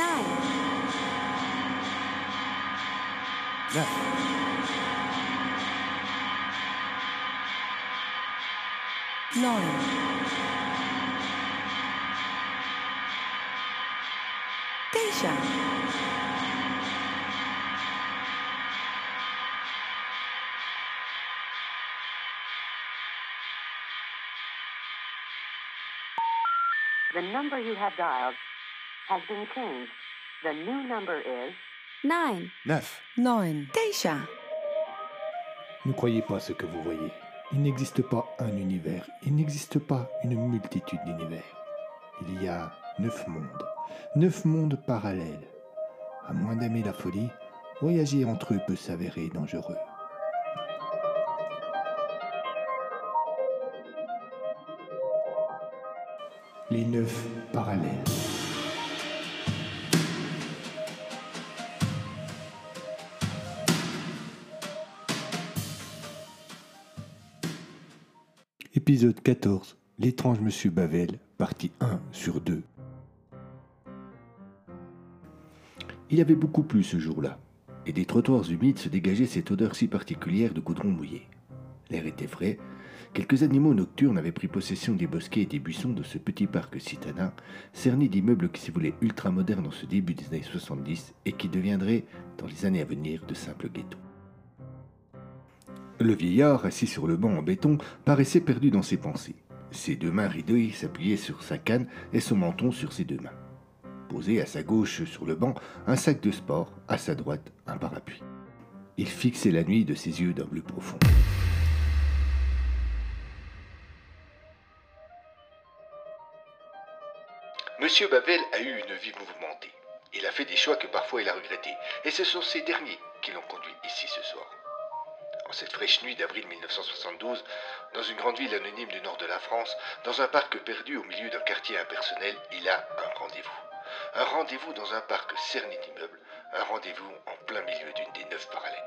nine. Left. Nine. Geisha. The number you have dialed has been changed. The new number is 9. 9. 9. Ne croyez pas ce que vous voyez. Il n'existe pas un univers, il n'existe pas une multitude d'univers. Il y a neuf mondes, neuf mondes parallèles. À moins d'aimer la folie, voyager entre eux peut s'avérer dangereux. Les neuf parallèles. Épisode 14. L'étrange Monsieur Bavel, partie 1 sur 2. Il y avait beaucoup plu ce jour-là, et des trottoirs humides se dégageait cette odeur si particulière de goudron mouillé. L'air était frais, quelques animaux nocturnes avaient pris possession des bosquets et des buissons de ce petit parc citadin, cerné d'immeubles qui se voulaient ultramodernes en ce début des années 70 et qui deviendraient, dans les années à venir, de simples ghettos. Le vieillard, assis sur le banc en béton, paraissait perdu dans ses pensées. Ses deux mains ridées s'appuyaient sur sa canne et son menton sur ses deux mains. Posé à sa gauche sur le banc, un sac de sport, à sa droite, un parapluie. Il fixait la nuit de ses yeux d'un bleu profond. Monsieur Babel a eu une vie mouvementée. Il a fait des choix que parfois il a regrettés, et ce sont ces derniers qui l'ont conduit ici ce soir. Cette fraîche nuit d'avril 1972, dans une grande ville anonyme du nord de la France, dans un parc perdu au milieu d'un quartier impersonnel, il a un rendez-vous. Un rendez-vous dans un parc cerné d'immeubles, un rendez-vous en plein milieu d'une des neuf parallèles.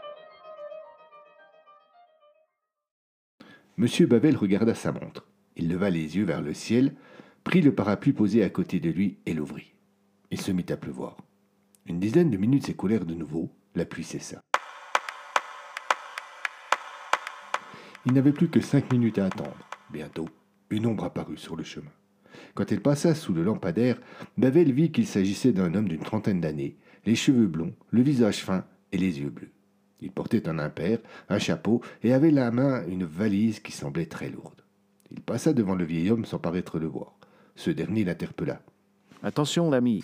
Monsieur Babel regarda sa montre. Il leva les yeux vers le ciel, prit le parapluie posé à côté de lui et l'ouvrit. Il se mit à pleuvoir. Une dizaine de minutes s'écoulèrent de nouveau, la pluie cessa. Il n'avait plus que cinq minutes à attendre. Bientôt, une ombre apparut sur le chemin. Quand elle passa sous le lampadaire, Bavel vit qu'il s'agissait d'un homme d'une trentaine d'années, les cheveux blonds, le visage fin et les yeux bleus. Il portait un impair, un chapeau et avait la main une valise qui semblait très lourde. Il passa devant le vieil homme sans paraître le voir. Ce dernier l'interpella. Attention, l'ami.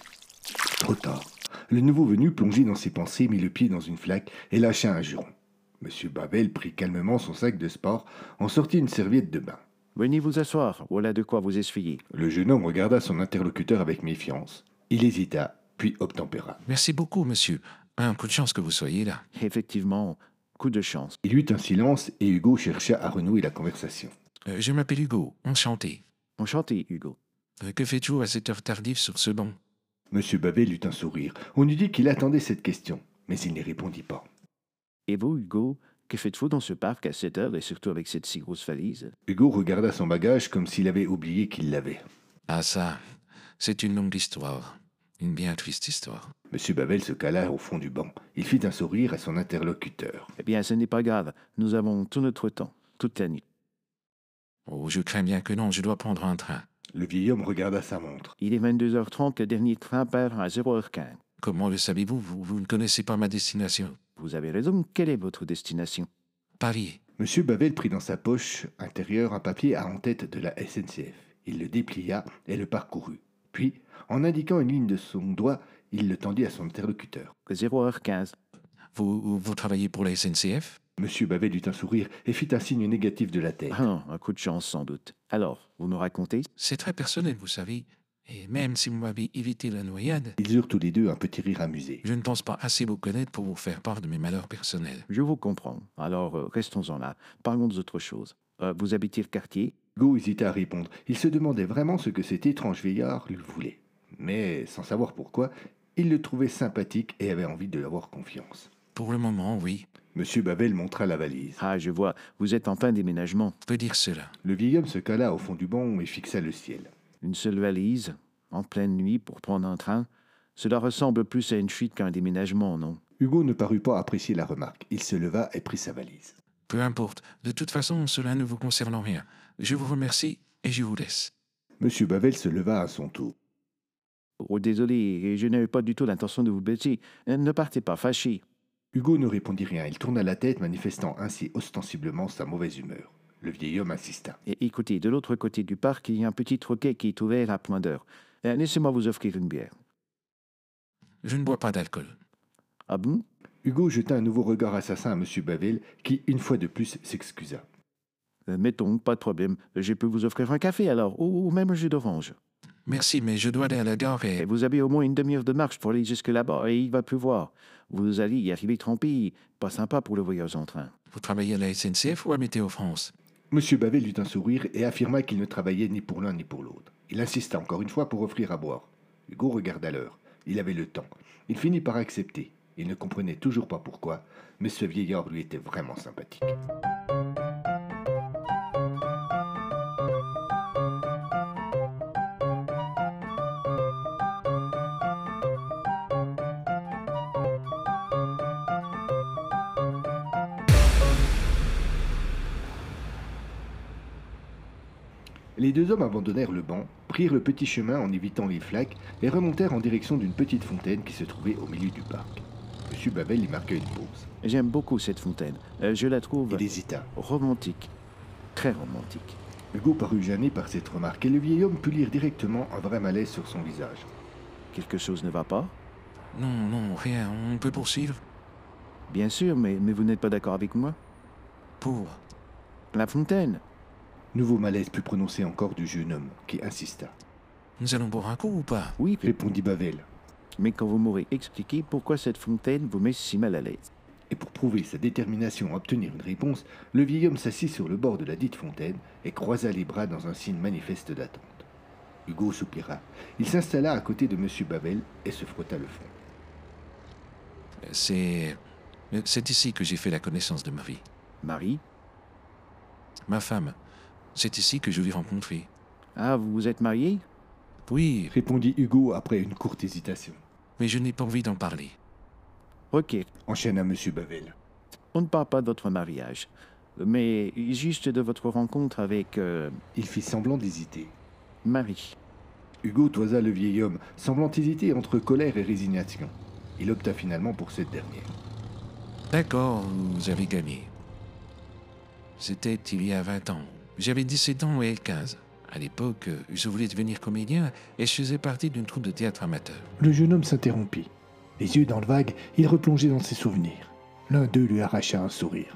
Trop tard. Le nouveau venu, plongé dans ses pensées, mit le pied dans une flaque et lâcha un juron. Monsieur Babel prit calmement son sac de sport, en sortit une serviette de bain. Venez vous asseoir. Voilà de quoi vous essuyer. Le jeune homme regarda son interlocuteur avec méfiance. Il hésita, puis obtempéra. Merci beaucoup, monsieur. Un coup de chance que vous soyez là. Effectivement, coup de chance. Il eut un silence et Hugo chercha à renouer la conversation. Euh, je m'appelle Hugo, enchanté. Enchanté, Hugo. Euh, que faites-vous à cette heure tardive sur ce banc? Monsieur Babel eut un sourire. On eût dit qu'il attendait cette question, mais il n'y répondit pas. Et vous, Hugo, que faites-vous dans ce parc à cette heure et surtout avec cette si grosse valise? Hugo regarda son bagage comme s'il avait oublié qu'il l'avait. Ah ça, c'est une longue histoire. Une bien triste histoire. Monsieur Babel se cala au fond du banc. Il fit un sourire à son interlocuteur. Eh bien, ce n'est pas grave. Nous avons tout notre temps, toute la nuit. Oh, je crains bien que non, je dois prendre un train. Le vieil homme regarda sa montre. Il est 22h30, le dernier train part à 0h15. Comment le savez-vous? Vous, vous ne connaissez pas ma destination. Vous avez raison. Quelle est votre destination? Paris. Monsieur Babel prit dans sa poche intérieure un papier à en-tête de la SNCF. Il le déplia et le parcourut. Puis, en indiquant une ligne de son doigt, il le tendit à son interlocuteur. 0h15. Vous, vous travaillez pour la SNCF Monsieur Babel eut un sourire et fit un signe négatif de la tête. Ah, un coup de chance sans doute. Alors, vous me racontez? C'est très personnel, vous savez. Et même si vous m'avez évité la noyade, Ils eurent tous les deux un petit rire amusé. je ne pense pas assez vous connaître pour vous faire part de mes malheurs personnels. Je vous comprends. Alors, euh, restons-en là. Parlons d'autre chose. Euh, vous habitez le quartier? Hugo hésita à répondre. Il se demandait vraiment ce que cet étrange vieillard lui voulait. Mais, sans savoir pourquoi, il le trouvait sympathique et avait envie de lui avoir confiance. Pour le moment, oui, Monsieur Babel montra la valise. Ah, je vois. Vous êtes en plein déménagement. peut dire cela. Le vieil homme se cala au fond du banc et fixa le ciel. Une seule valise, en pleine nuit, pour prendre un train. Cela ressemble plus à une fuite qu'à un déménagement, non? Hugo ne parut pas apprécier la remarque. Il se leva et prit sa valise. Peu importe. De toute façon, cela ne vous concerne en rien. Je vous remercie et je vous laisse. Monsieur Babel se leva à son tour. Oh, désolé, je n'avais pas du tout l'intention de vous blesser. Euh, Ne partez pas fâché. Hugo ne répondit rien. Il tourna la tête, manifestant ainsi ostensiblement sa mauvaise humeur. Le vieil homme insista. Et écoutez, de l'autre côté du parc, il y a un petit troquet qui est ouvert à point d'heure. Euh, Laissez-moi vous offrir une bière. Je ne bois pas d'alcool. Ah bon? Hugo jeta un nouveau regard assassin à Monsieur Babel, qui, une fois de plus, s'excusa. Euh, Mettons, pas de problème. Je peux vous offrir un café alors, ou, ou même un jus d'orange. Merci, mais je dois aller à la gare Et et... vous avez au moins une demi-heure de marche pour aller jusque là-bas, et il va pleuvoir. Vous allez y arriver trempé. Pas sympa pour le voyage en train. Vous travaillez à la SNCF ou à Météo France? Monsieur Babel eut un sourire et affirma qu'il ne travaillait ni pour l'un ni pour l'autre. Il insista encore une fois pour offrir à boire. Hugo regarda l'heure. Il avait le temps. Il finit par accepter. Il ne comprenait toujours pas pourquoi, mais ce vieillard lui était vraiment sympathique. Les deux hommes abandonnèrent le banc, prirent le petit chemin en évitant les flaques et remontèrent en direction d'une petite fontaine qui se trouvait au milieu du parc. Monsieur Babel y marqua une pause. J'aime beaucoup cette fontaine. Euh, je la trouve Il hésita. romantique. Très romantique. Hugo parut gêné par cette remarque et le vieil homme put lire directement un vrai malaise sur son visage. Quelque chose ne va pas? Non, non, rien. On peut poursuivre? Bien sûr, mais, mais vous n'êtes pas d'accord avec moi? Pour... La fontaine? Nouveau malaise plus prononcé encore du jeune homme, qui insista. Nous allons boire un coup ou pas? Oui, Répondit Babel. mais quand vous m'aurez expliqué pourquoi cette fontaine vous met si mal à l'aise. Et pour prouver sa détermination à obtenir une réponse, le vieil homme s'assit sur le bord de la dite fontaine et croisa les bras dans un signe manifeste d'attente. Hugo soupira. Il s'installa à côté de Monsieur Babel et se frotta le front. C'est... C'est ici que j'ai fait la connaissance de Marie. Marie? Ma femme. C'est ici que je l'ai rencontrée. Ah, vous vous êtes marié? Oui, Répondit Hugo après une courte hésitation. mais je n'ai pas envie d'en parler. Ok, Enchaîna Monsieur Babel. on ne parle pas de votre mariage, mais juste de votre rencontre avec euh, Il fit semblant d'hésiter. Marie. Hugo toisa le vieil homme, semblant hésiter entre colère et résignation. Il opta finalement pour cette dernière. D'accord, vous avez gagné. C'était il y a 20 ans. J'avais 17 ans et elle 15. À l'époque, je voulais devenir comédien et je faisais partie d'une troupe de théâtre amateur. Le jeune homme s'interrompit. Les yeux dans le vague, il replongeait dans ses souvenirs. L'un d'eux lui arracha un sourire.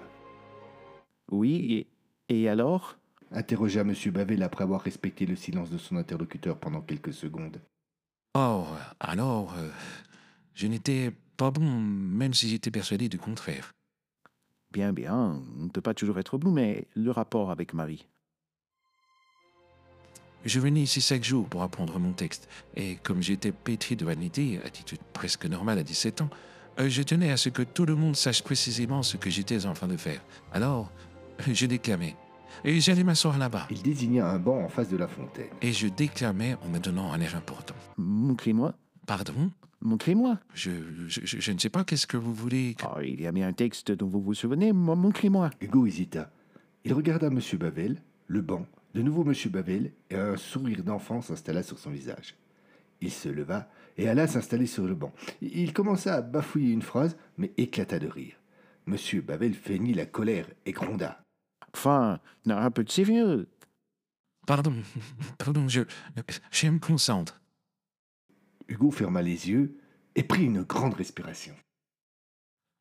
Oui, et, et alors? Interrogea Monsieur Babel après avoir respecté le silence de son interlocuteur pendant quelques secondes. Oh, alors, euh, je n'étais pas bon, même si j'étais persuadé du contraire. Bien, bien, on ne peut pas toujours être bon, mais le rapport avec Marie. Je venais ici chaque jour pour apprendre mon texte, et comme j'étais pétri de vanité, attitude presque normale à 17 ans, euh, je tenais à ce que tout le monde sache précisément ce que j'étais en train de faire. Alors, je déclamais. Et j'allais m'asseoir là-bas. Il désigna un banc en face de la fontaine. Et je déclamais en me donnant un air important. Montrez-moi, Pardon? Montrez-moi. je, je, je- je ne sais pas qu'est-ce que vous voulez. que- Oh, il y a bien un texte dont vous vous souvenez, mo- montrez-moi. Hugo hésita. Il regarda Monsieur Babel, le banc, de nouveau Monsieur Babel, et un sourire d'enfant s'installa sur son visage. Il se leva et alla s'installer sur le banc. Il commença à bafouiller une phrase, mais éclata de rire. Monsieur Babel feignit la colère et gronda. Enfin, non, un peu de sérieux. Pardon, pardon, je, je me concentre. Hugo ferma les yeux et prit une grande respiration.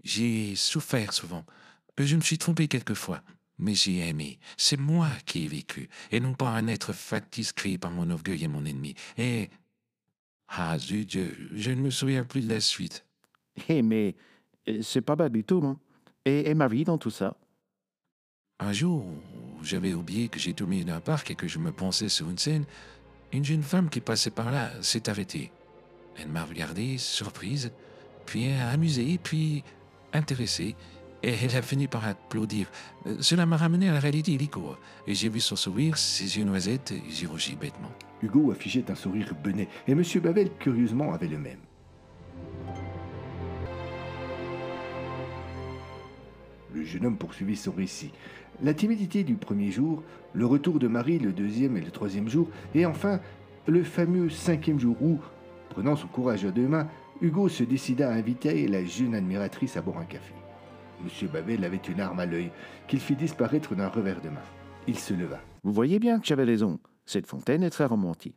J'ai souffert souvent. Je me suis trompé quelquefois. Mais j'ai aimé. C'est moi qui ai vécu, et non pas un être factice créé par mon orgueil et mon ennemi. Et Ah, zut, je, je ne me souviens plus de la suite. Eh, mais euh, c'est pas bad du tout, hein. Et, et Marie dans tout ça? Un jour, j'avais oublié que j'ai tourné d'un parc et que je me pensais sur une scène. Une jeune femme qui passait par là s'est arrêtée. Elle m'a regardé, surprise, puis amusée, puis intéressée, et elle a fini par applaudir. Cela m'a ramené à la réalité illico, et j'ai vu son sourire, ses yeux noisettes, et j'ai rougi bêtement. Hugo affichait un sourire benet, et M. Babel, curieusement, avait le même. Le jeune homme poursuivit son récit. La timidité du premier jour, le retour de Marie le deuxième et le troisième jour, et enfin le fameux cinquième jour où, prenant son courage à deux mains, Hugo se décida à inviter la jeune admiratrice à boire un café. M. Babel avait une arme à l'œil qu'il fit disparaître d'un revers de main. Il se leva. Vous voyez bien que j'avais raison. Cette fontaine est très romantique.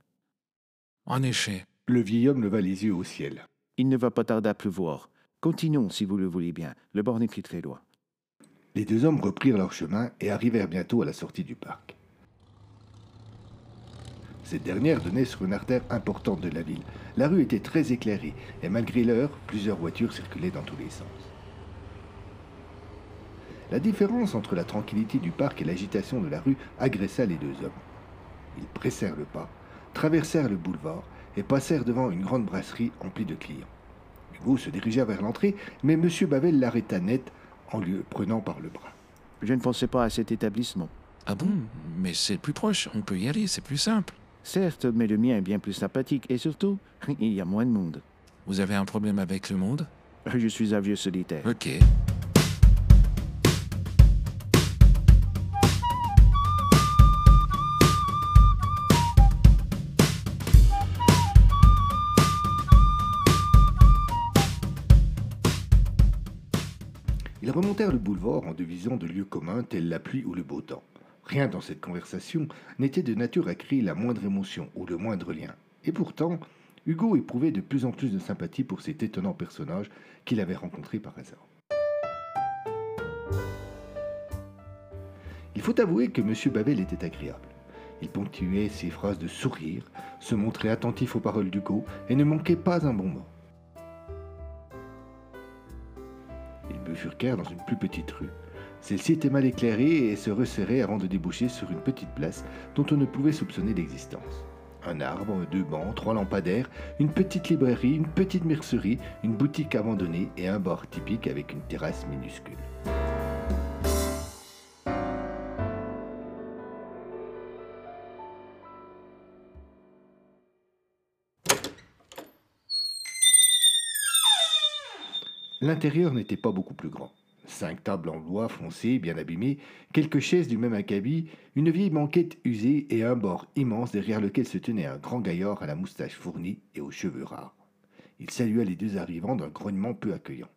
En effet, Le vieil homme leva les yeux au ciel. Il ne va pas tarder à pleuvoir. Continuons, si vous le voulez bien. Le bord n'est plus très loin. Les deux hommes reprirent leur chemin et arrivèrent bientôt à la sortie du parc. Cette dernière donnait sur une artère importante de la ville. La rue était très éclairée et malgré l'heure, plusieurs voitures circulaient dans tous les sens. La différence entre la tranquillité du parc et l'agitation de la rue agressa les deux hommes. Ils pressèrent le pas, traversèrent le boulevard et passèrent devant une grande brasserie emplie de clients. Hugo se dirigea vers l'entrée, mais M. Bavel l'arrêta net en lui prenant par le bras. Je ne pensais pas à cet établissement. ah bon, mais c'est plus proche, on peut y aller, c'est plus simple. Certes, mais le mien est bien plus sympathique et surtout, il y a moins de monde. Vous avez un problème avec le monde? Je suis un vieux solitaire. Ok. Le boulevard en devisant de lieux communs tels la pluie ou le beau temps. Rien dans cette conversation n'était de nature à créer la moindre émotion ou le moindre lien. Et pourtant, Hugo éprouvait de plus en plus de sympathie pour cet étonnant personnage qu'il avait rencontré par hasard. Il faut avouer que M. Babel était agréable. Il ponctuait ses phrases de sourire, se montrait attentif aux paroles d'Hugo et ne manquait pas un bon mot. Bifurquèrent dans une plus petite rue. Celle-ci était mal éclairée et se resserrait avant de déboucher sur une petite place dont on ne pouvait soupçonner l'existence. Un arbre, deux bancs, trois lampadaires, une petite librairie, une petite mercerie, une boutique abandonnée et un bar typique avec une terrasse minuscule. L'intérieur n'était pas beaucoup plus grand. Cinq tables en bois foncé, bien abîmées, quelques chaises du même acabit, une vieille banquette usée et un bord immense derrière lequel se tenait un grand gaillard à la moustache fournie et aux cheveux rares. Il salua les deux arrivants d'un grognement peu accueillant.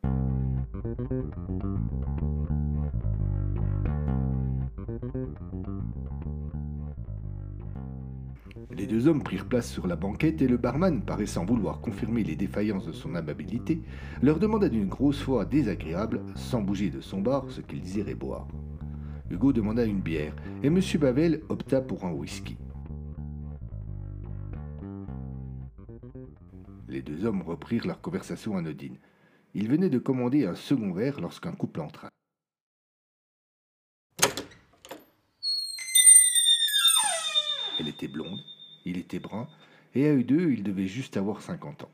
Les deux hommes prirent place sur la banquette et le barman, paraissant vouloir confirmer les défaillances de son amabilité, leur demanda d'une grosse voix désagréable, sans bouger de son bar, ce qu'ils iraient boire. Hugo demanda une bière et M. Bavel opta pour un whisky. Les deux hommes reprirent leur conversation anodine. Ils venaient de commander un second verre lorsqu'un couple entra. Elle était blonde, il était brun, et à eux deux, ils devaient juste avoir 50 ans.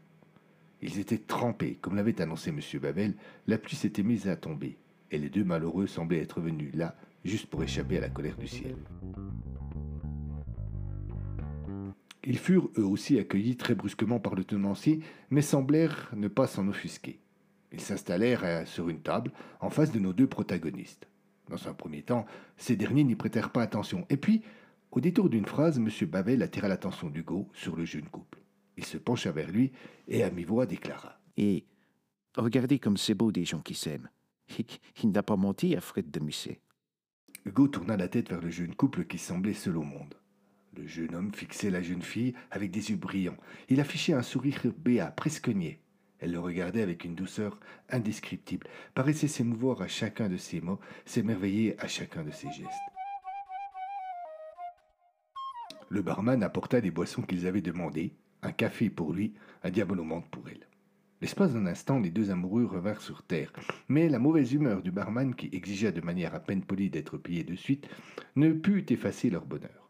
Ils étaient trempés, comme l'avait annoncé M. Babel, la pluie s'était mise à tomber, et les deux malheureux semblaient être venus là juste pour échapper à la colère du ciel. Ils furent eux aussi accueillis très brusquement par le tenancier, mais semblèrent ne pas s'en offusquer. Ils s'installèrent sur une table en face de nos deux protagonistes. Dans un premier temps, ces derniers n'y prêtèrent pas attention, et puis, au détour d'une phrase, M. Babel attira l'attention d'Hugo sur le jeune couple. Il se pencha vers lui et à mi-voix déclara Et regardez comme c'est beau des gens qui s'aiment. Il n'a pas menti à Fred de Musset. Hugo tourna la tête vers le jeune couple qui semblait seul au monde. Le jeune homme fixait la jeune fille avec des yeux brillants. Il affichait un sourire béat, presque niais. Elle le regardait avec une douceur indescriptible, paraissait s'émouvoir à chacun de ses mots, s'émerveiller à chacun de ses gestes. Le barman apporta des boissons qu'ils avaient demandées, Un café pour lui, un diabolomante pour elle. L'espace d'un instant, les deux amoureux revinrent sur terre, mais la mauvaise humeur du barman, qui exigea de manière à peine polie d'être payé de suite, ne put effacer leur bonheur.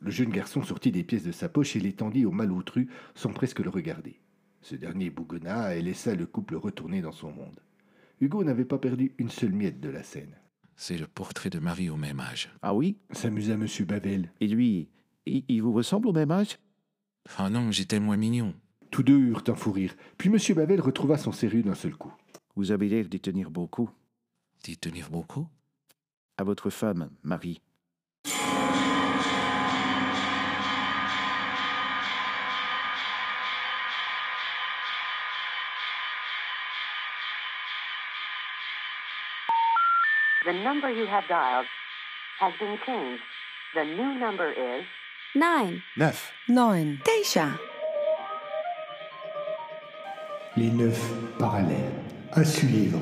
Le jeune garçon sortit des pièces de sa poche et les tendit au malotru sans presque le regarder. Ce dernier bougonna et laissa le couple retourner dans son monde. Hugo n'avait pas perdu une seule miette de la scène. C'est le portrait de Marie au même âge. Ah oui? S'amusa M. Bavel. Et lui, il, il vous ressemble au même âge? Ah non, j'étais moins mignon. Tous deux eurent un fou rire, puis M. Bavel retrouva son sérieux d'un seul coup. Vous avez l'air d'y tenir beaucoup. D'y tenir beaucoup? À votre femme, Marie. The number you have dialed has been changed. The new number is 9, Neuf. 9, 9. Les neuf parallèles. À suivre.